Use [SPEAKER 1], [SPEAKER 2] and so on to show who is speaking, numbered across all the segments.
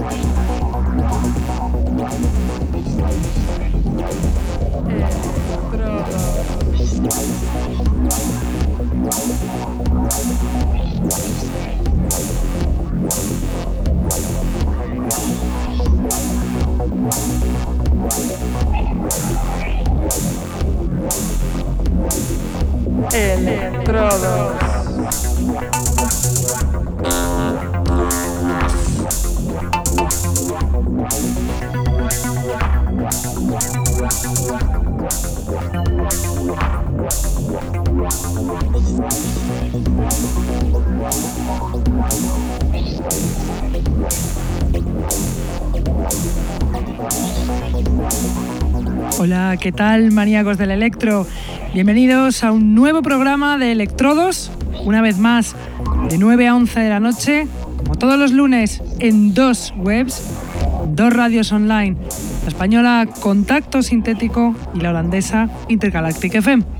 [SPEAKER 1] Estrada. Electrodos. ¿Qué tal, maníacos del electro? Bienvenidos a un nuevo programa de Electrodos, una vez más, de 9 a 11 de la noche, como todos los lunes, en dos webs, dos radios online, la española Contacto Sintético y la holandesa Intergalactic FM.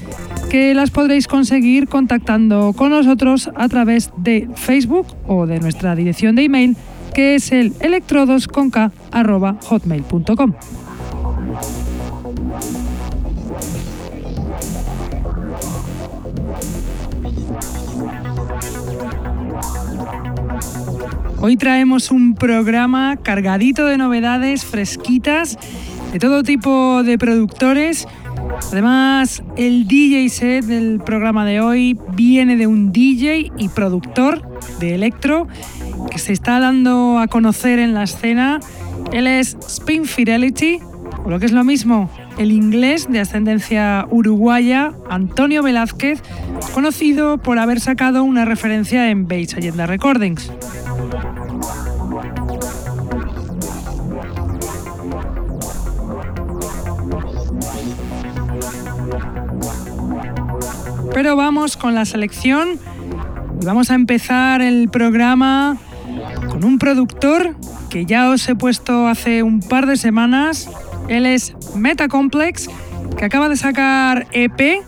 [SPEAKER 1] que las podréis conseguir contactando con nosotros a través de Facebook o de nuestra dirección de email que es el electrodosconk.hotmail.com. Hoy traemos un programa cargadito de novedades fresquitas de todo tipo de productores Además, el DJ set del programa de hoy viene de un DJ y productor de electro que se está dando a conocer en la escena. Él es Spin Fidelity, o lo que es lo mismo, el inglés de ascendencia uruguaya Antonio Velázquez, conocido por haber sacado una referencia en Bates Agenda Recordings. Pero vamos con la selección vamos a empezar el programa con un productor que ya os he puesto hace un par de semanas. Él es Metacomplex, que acaba de sacar EP,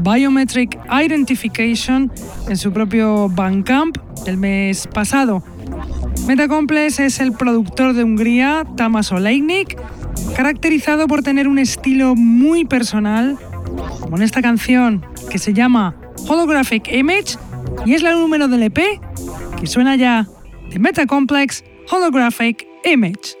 [SPEAKER 1] Biometric Identification, en su propio Bandcamp el mes pasado. Metacomplex es el productor de Hungría, Tamas Oleinik, caracterizado por tener un estilo muy personal, como en esta canción que se llama Holographic Image y es la número del EP que suena ya de Metacomplex Holographic Image.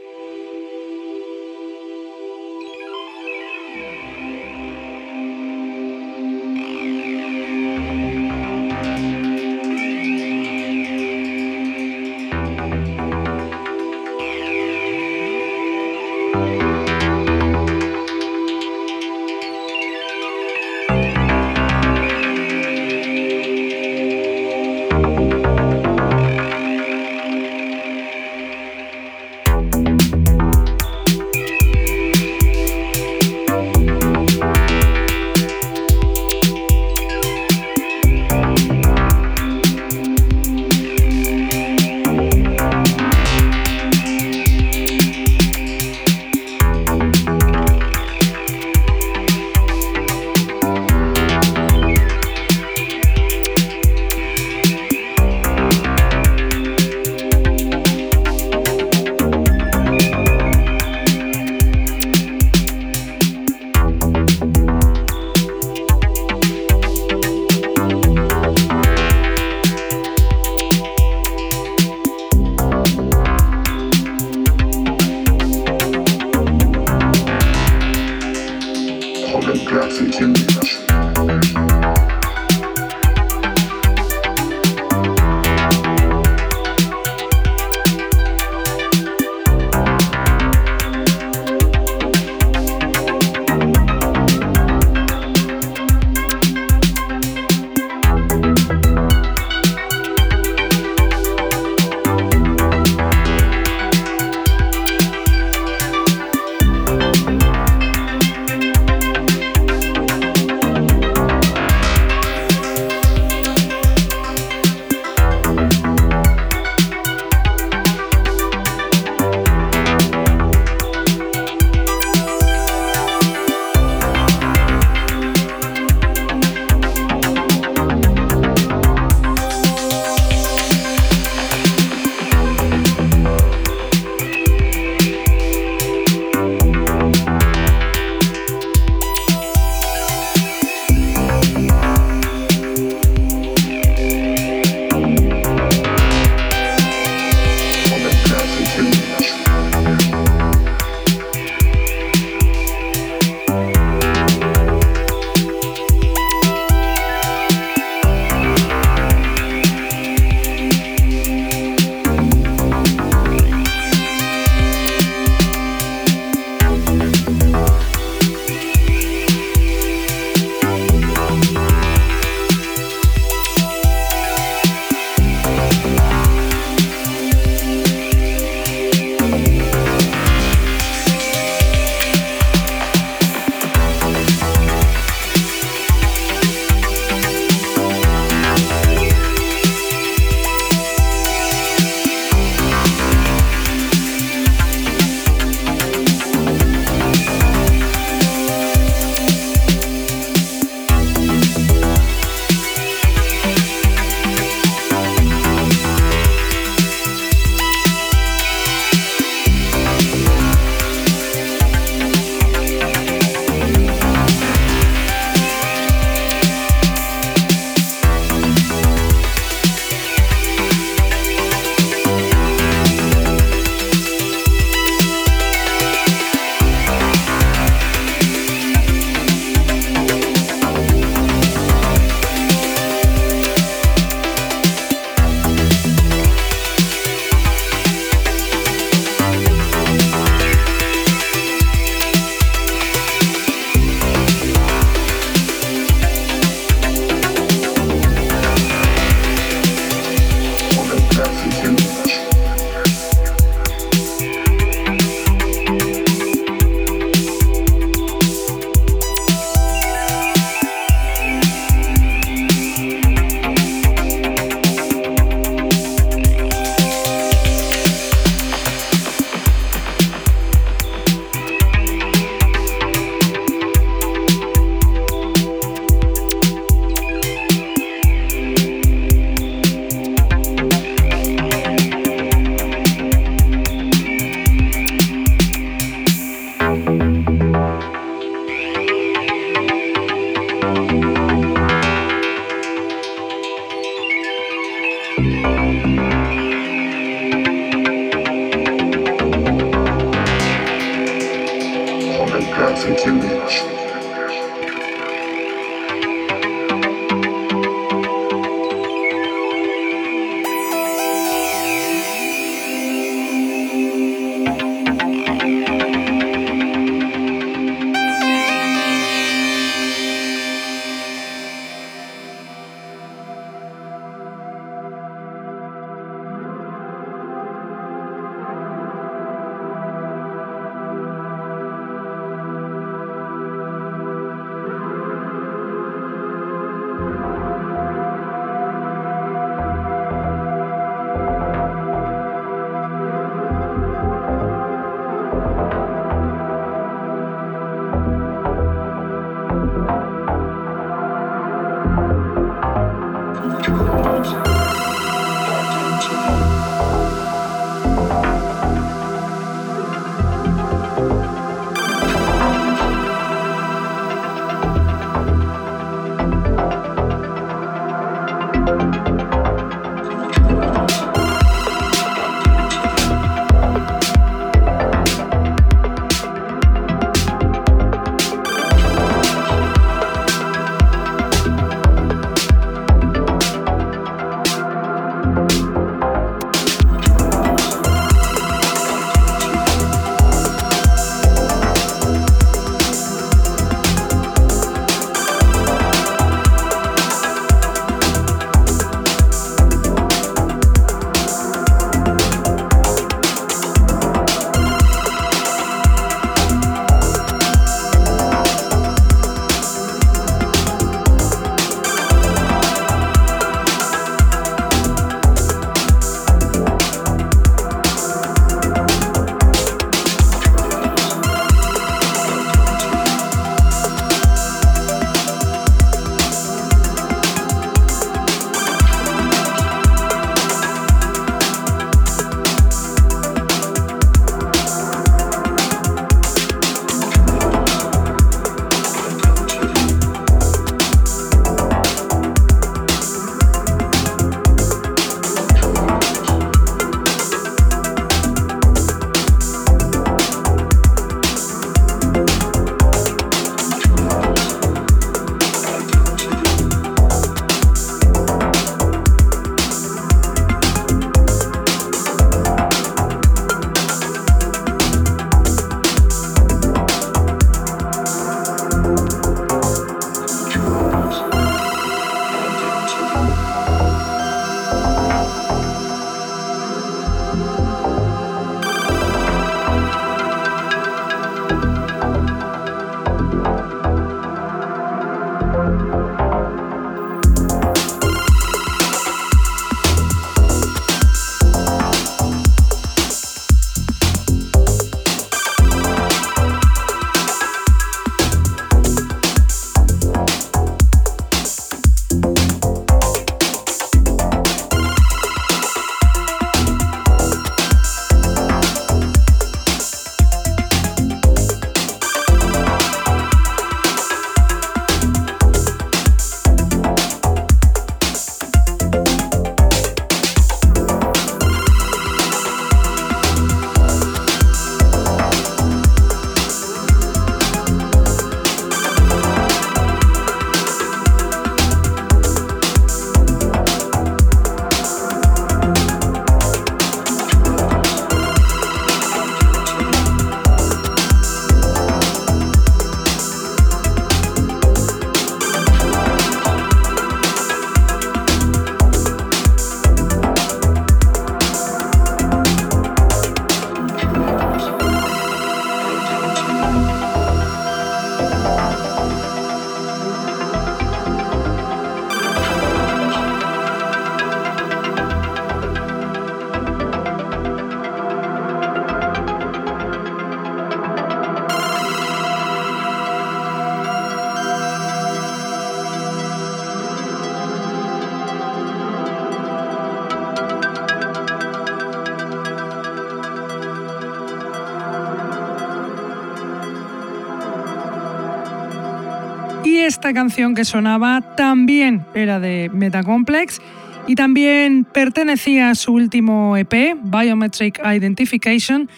[SPEAKER 1] Esta canción que sonaba también era de Metacomplex y también pertenecía a su último EP, Biometric Identification,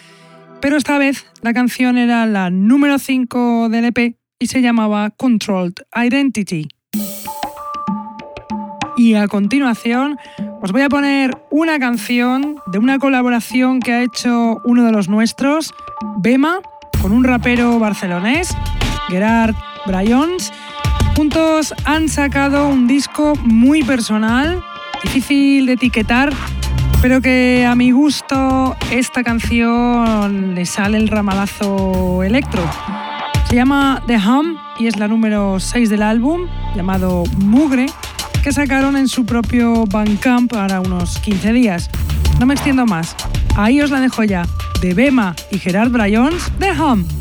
[SPEAKER 1] pero esta vez la canción era la número 5 del EP y se llamaba Controlled Identity. Y a continuación os voy a poner una canción de una colaboración que ha hecho uno de los nuestros, Bema, con un rapero barcelonés, Gerard Bryons. Juntos han sacado un disco muy personal, difícil de etiquetar, pero que a mi gusto esta canción le sale el ramalazo electro. Se llama The Hum y es la número 6 del álbum, llamado Mugre, que sacaron en su propio Bandcamp para unos 15 días. No me extiendo más. Ahí os la dejo ya. De Bema y Gerard Bryons, The Hum.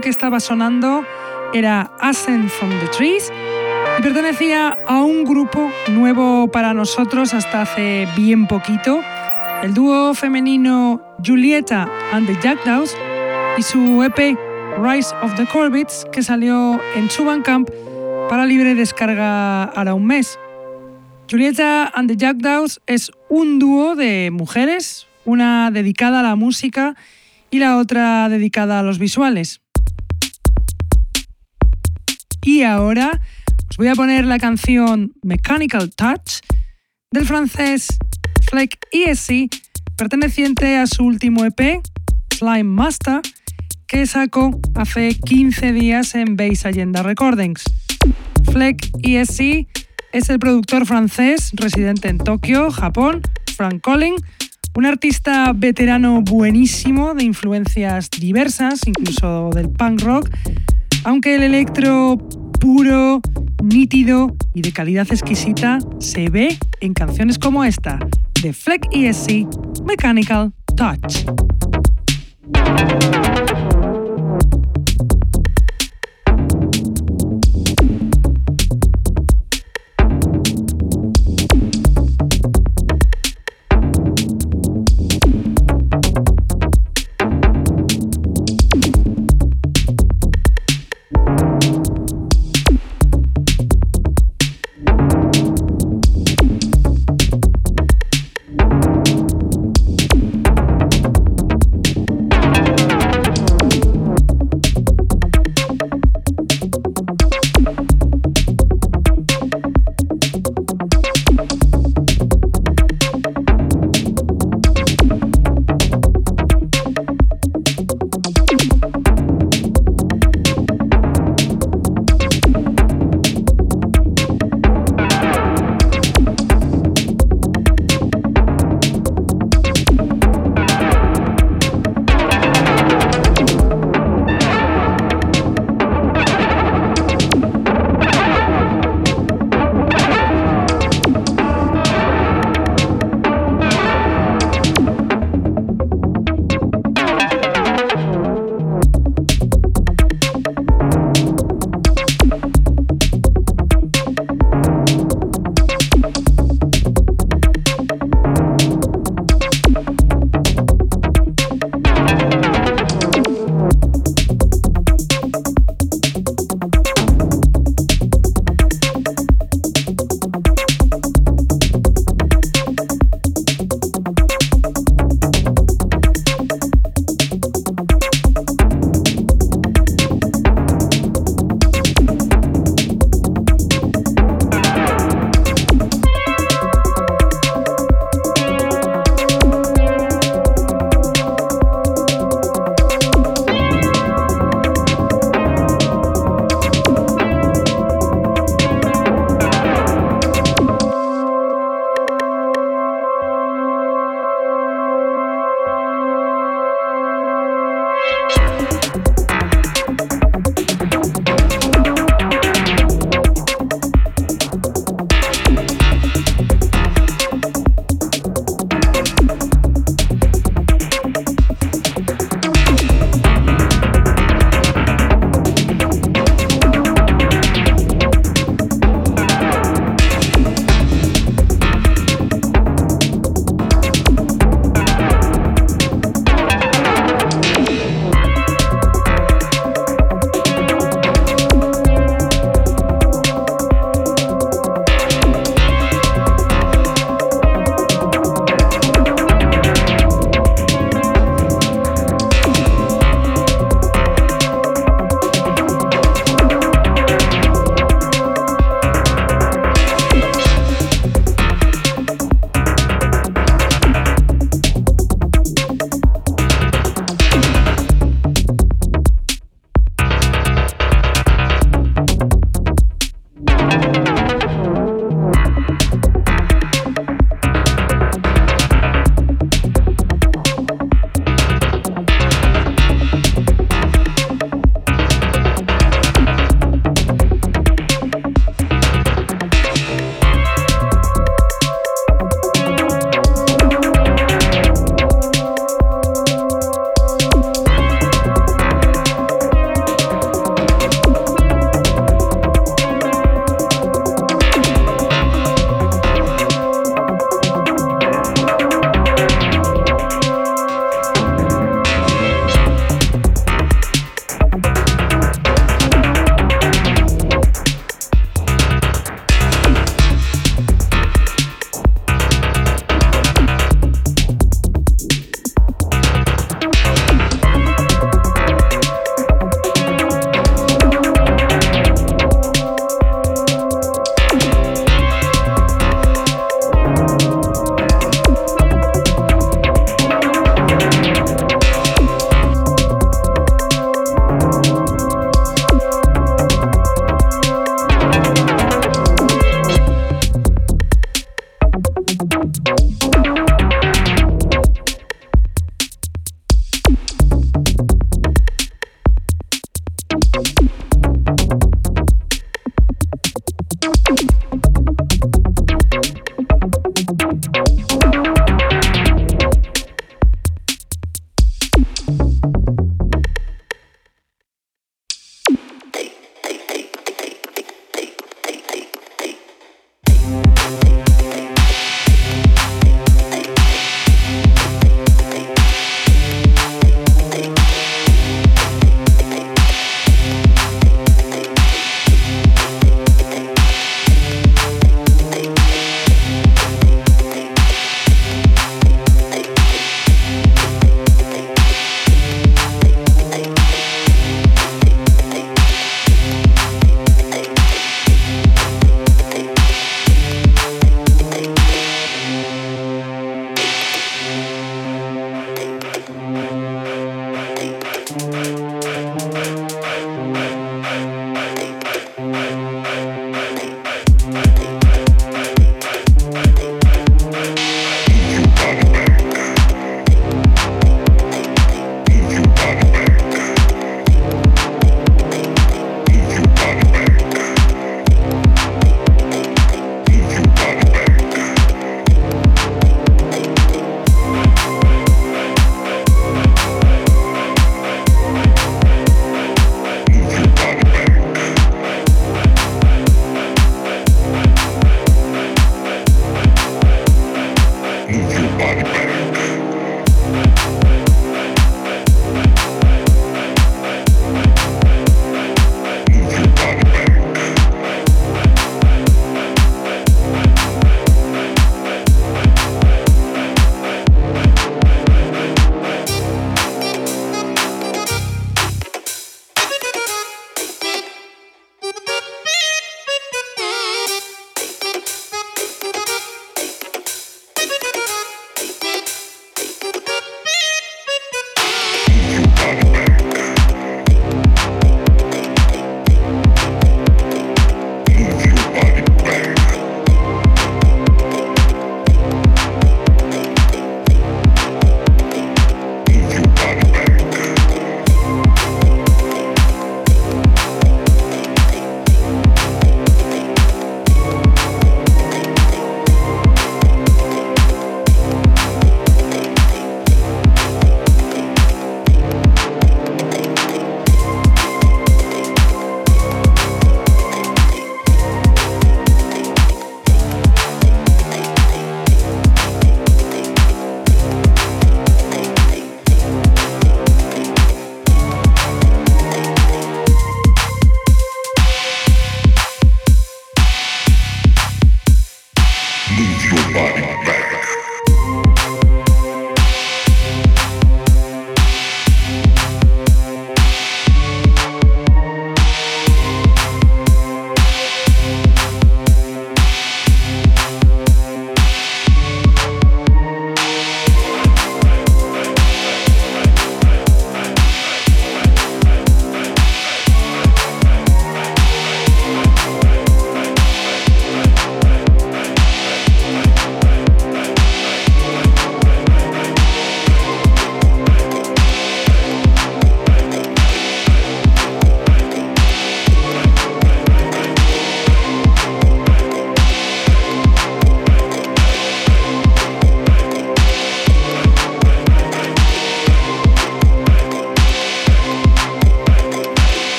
[SPEAKER 1] Que estaba sonando era Ascent from the Trees y pertenecía a un grupo nuevo para nosotros hasta hace bien poquito, el dúo femenino Julieta and the Jackdaws y su EP Rise of the Corbits que salió en Camp para libre descarga ahora un mes. Julieta and the Jackdaws es un dúo de mujeres, una dedicada a la música y la otra dedicada a los visuales. Y ahora os voy a poner la canción Mechanical Touch del francés Fleck ESC, perteneciente a su último EP, Slime Master, que sacó hace 15 días en Base Agenda Recordings. Fleck ESC es el productor francés residente en Tokio, Japón, Frank Collin, un artista veterano buenísimo de influencias diversas, incluso del punk rock, aunque el electro puro, nítido y de calidad exquisita se ve en canciones como esta, de Fleck ESC Mechanical Touch.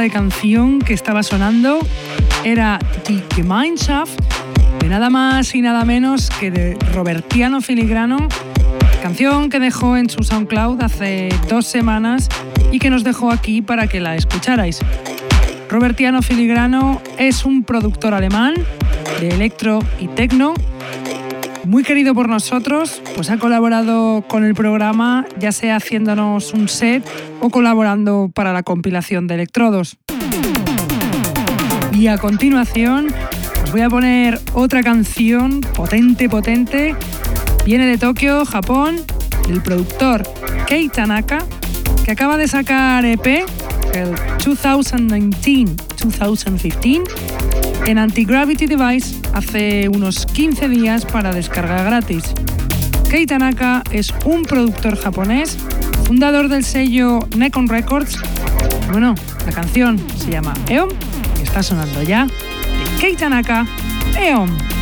[SPEAKER 1] De canción que estaba sonando era The Gemeinschaft, de nada más y nada menos que de Robertiano Filigrano, canción que dejó en su SoundCloud hace dos semanas y que nos dejó aquí para que la escucharais. Robertiano Filigrano es un productor alemán de electro y techno muy querido por nosotros, pues ha colaborado con el programa, ya sea haciéndonos un set o colaborando para la compilación de electrodos. Y a continuación os voy a poner otra canción potente, potente. Viene de Tokio, Japón, del productor Kei Tanaka, que acaba de sacar EP, el 2019-2015, en Anti-Gravity Device hace unos 15 días para descarga gratis. Kei Tanaka es un productor japonés, fundador del sello Nekon Records. Bueno, la canción se llama Eon y está sonando ya de Kei Tanaka, Eon.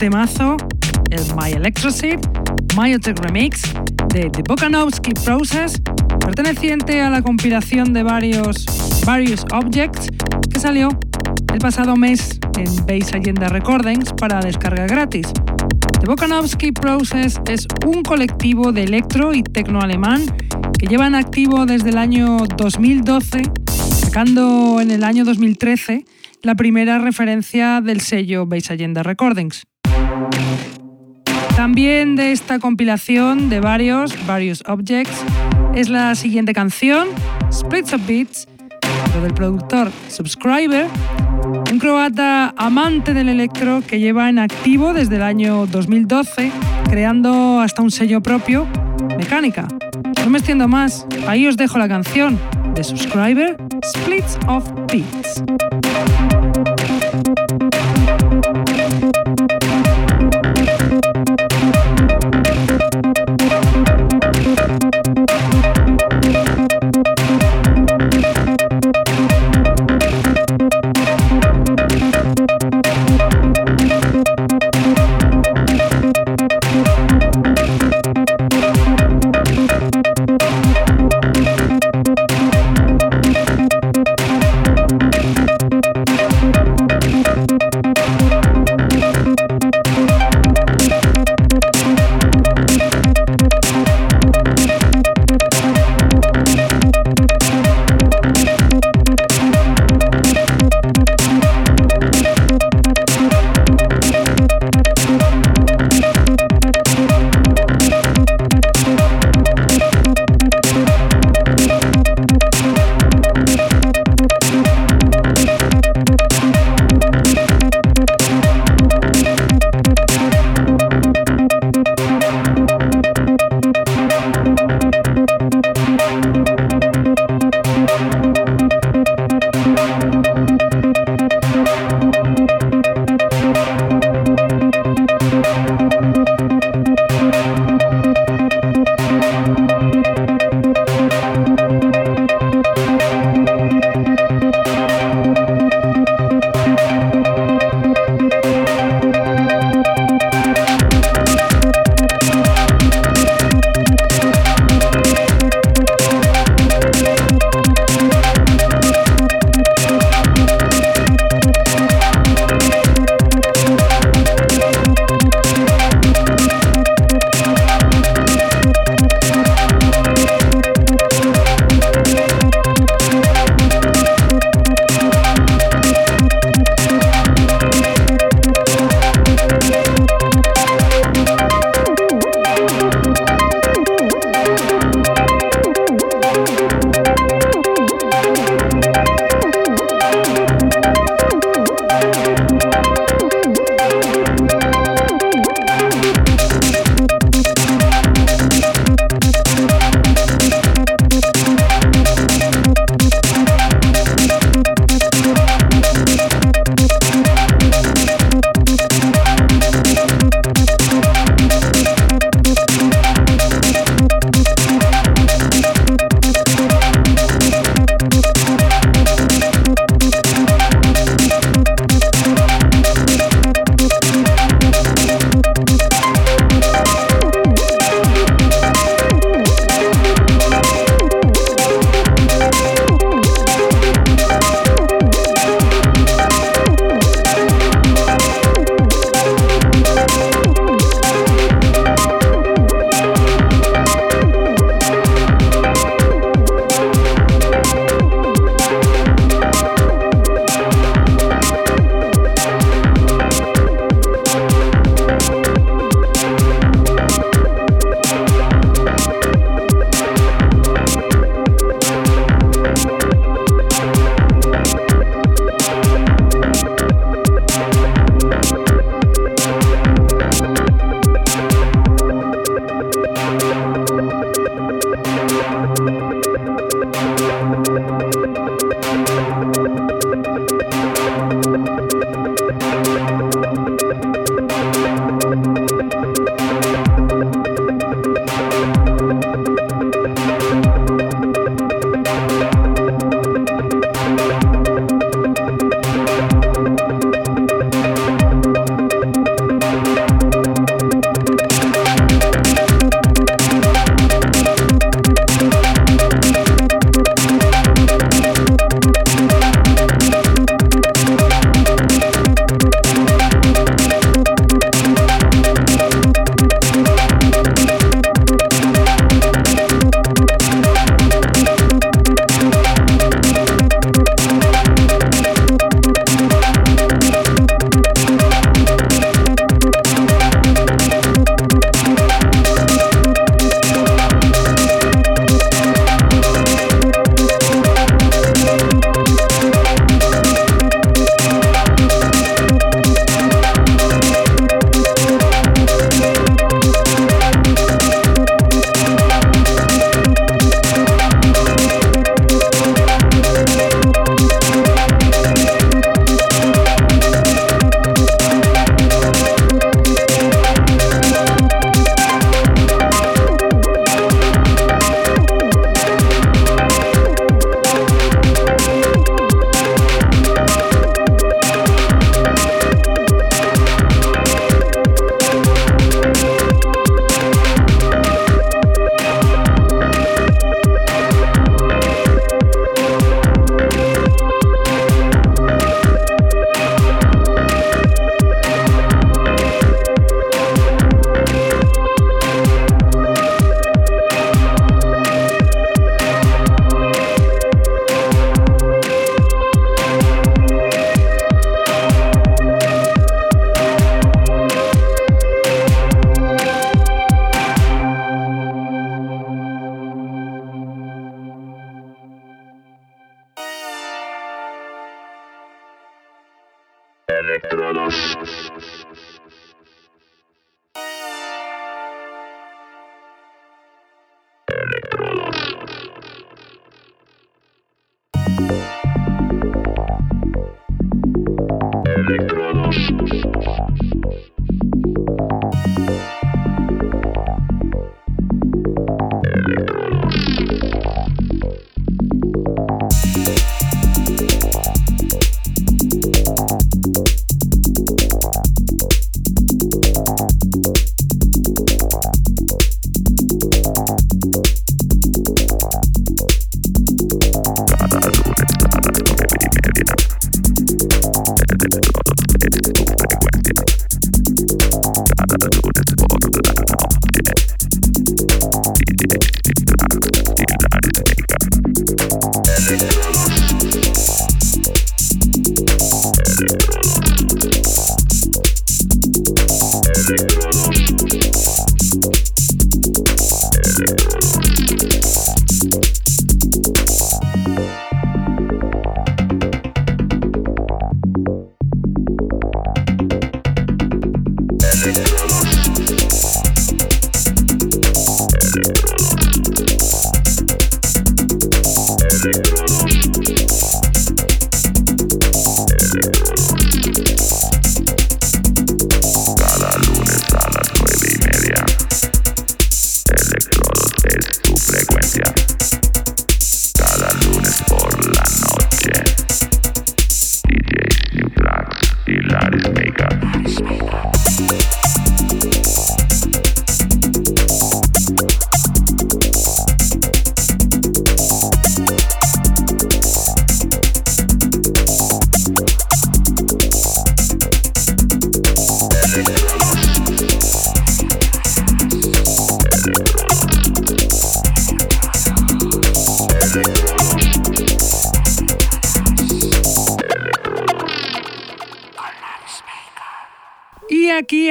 [SPEAKER 1] Temazo, el My Electroseed, Myotech Remix de The Bokanovsky Process, perteneciente a la compilación de varios, various Objects que salió el pasado mes en Base Agenda Recordings para descarga gratis. The Bokanovsky Process es un colectivo de electro y tecno alemán que llevan activo desde el año 2012, sacando en el año 2013 la primera referencia del sello Base Agenda Recordings. También de esta compilación de varios, varios objects, es la siguiente canción, Splits of Beats, del productor Subscriber, un croata amante del electro que lleva en activo desde el año 2012, creando hasta un sello propio, Mecánica. No me extiendo más, ahí os dejo la canción de Subscriber, Splits of Beats.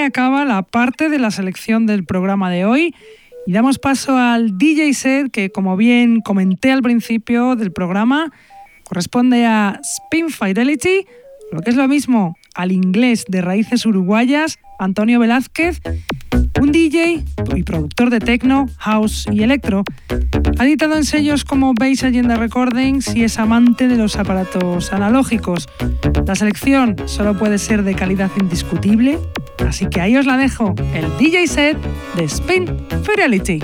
[SPEAKER 1] Acaba la parte de la selección del programa de hoy y damos paso al DJ set que, como bien comenté al principio del programa, corresponde a Spin Fidelity, lo que es lo mismo al inglés de raíces uruguayas, Antonio Velázquez, un DJ y productor de techno, house y electro. Ha editado en sellos como Base Agenda Recordings y es amante de los aparatos analógicos. La selección solo puede ser de calidad indiscutible, así que ahí os la dejo, el DJ set de Spin Fidelity.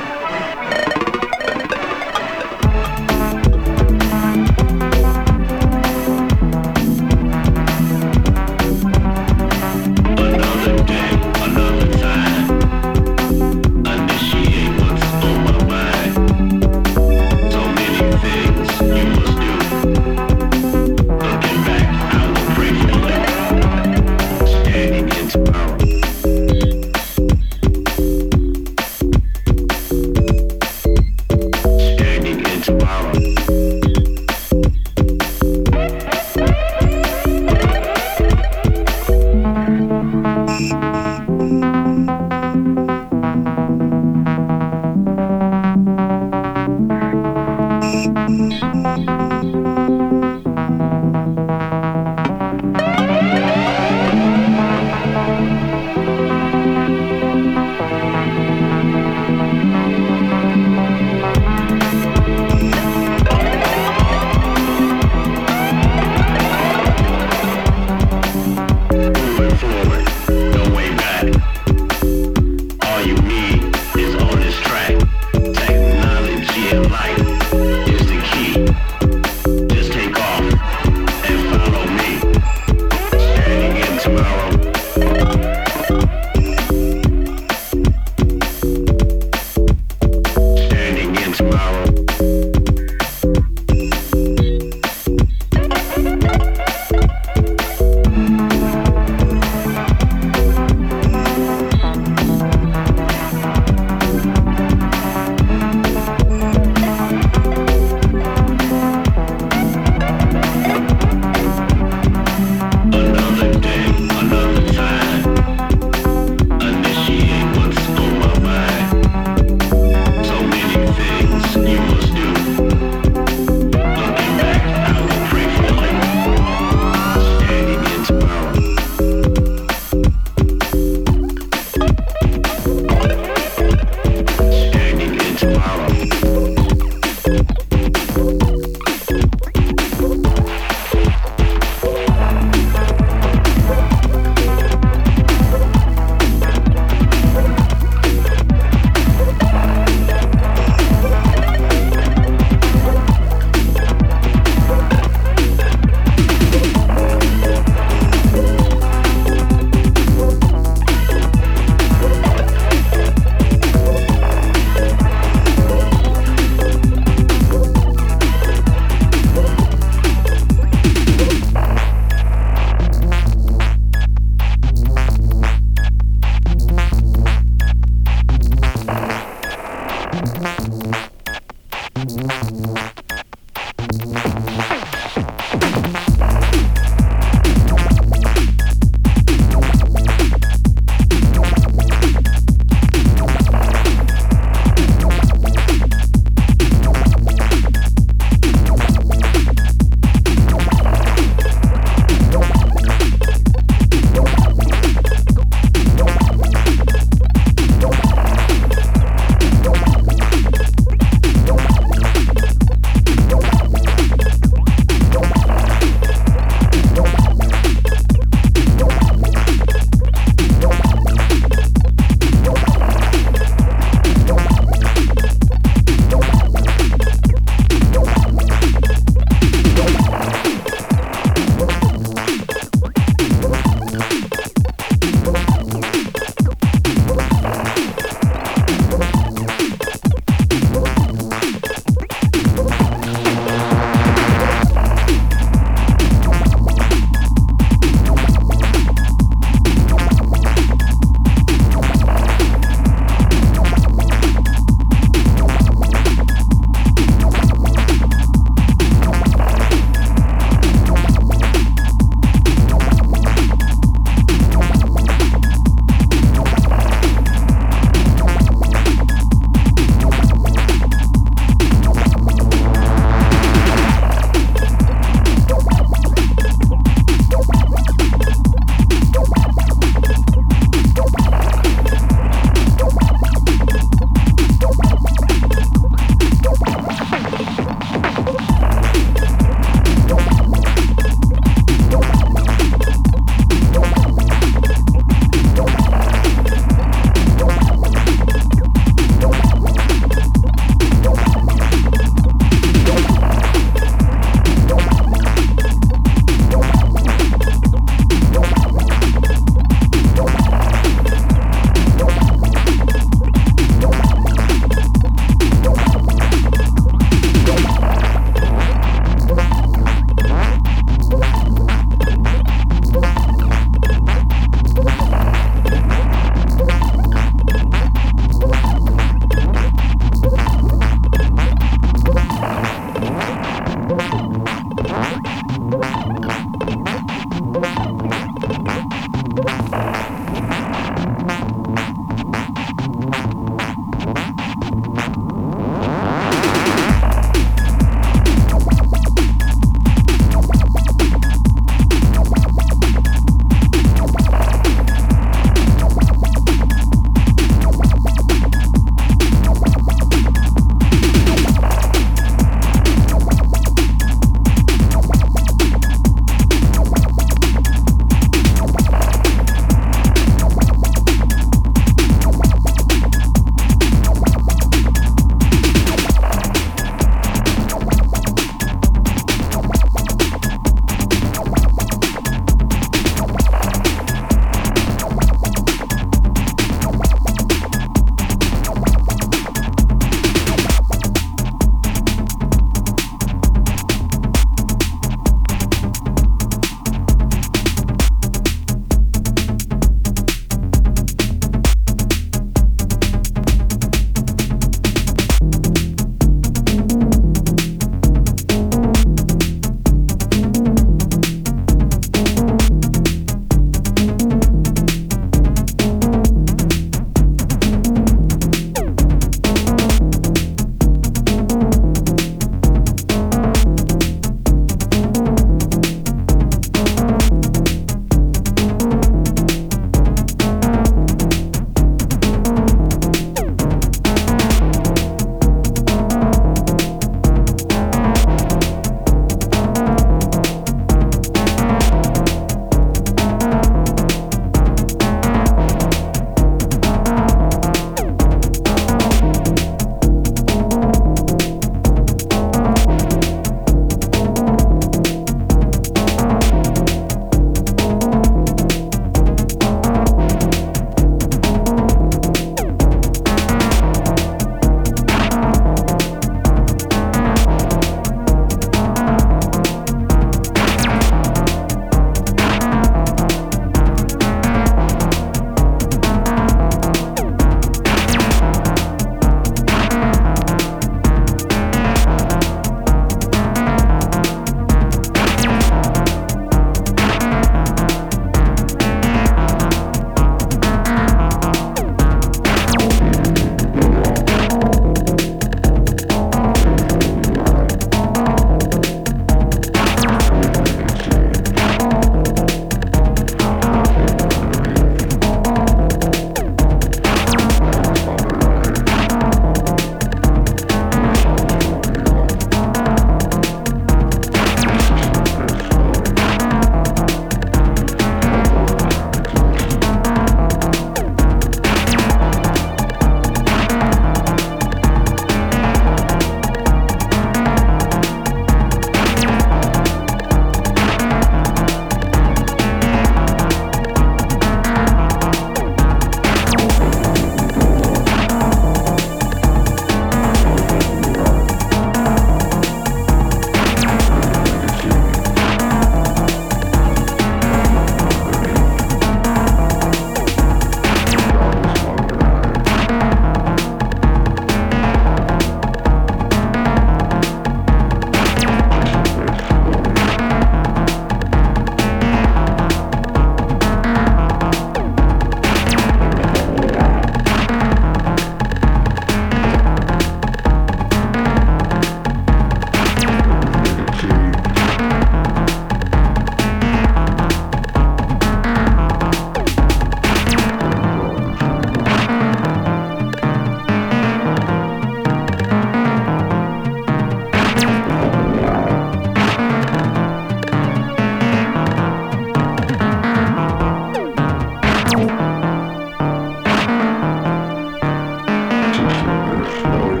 [SPEAKER 1] slower.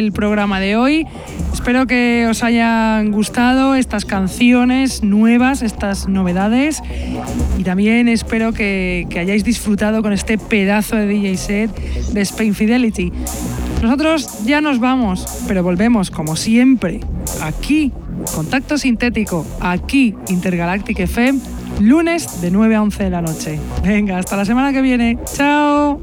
[SPEAKER 1] El programa de hoy. Espero que os hayan gustado estas canciones nuevas, estas novedades. Y también espero que, hayáis disfrutado con este pedazo de DJ set de Spain Fidelity. Nosotros ya nos vamos, pero volvemos como siempre aquí, Contacto Sintético, aquí Intergalactic FM, lunes de 9 a 11 de la noche. Venga, hasta la semana que viene. Chao.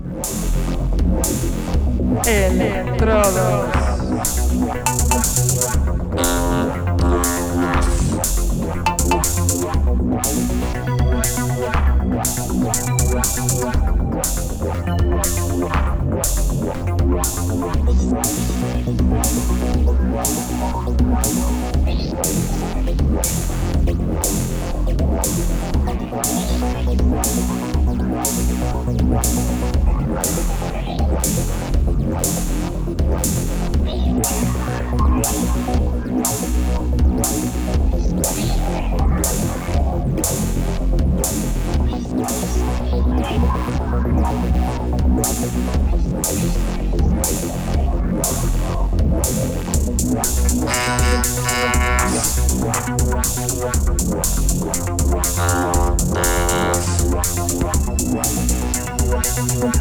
[SPEAKER 1] Thank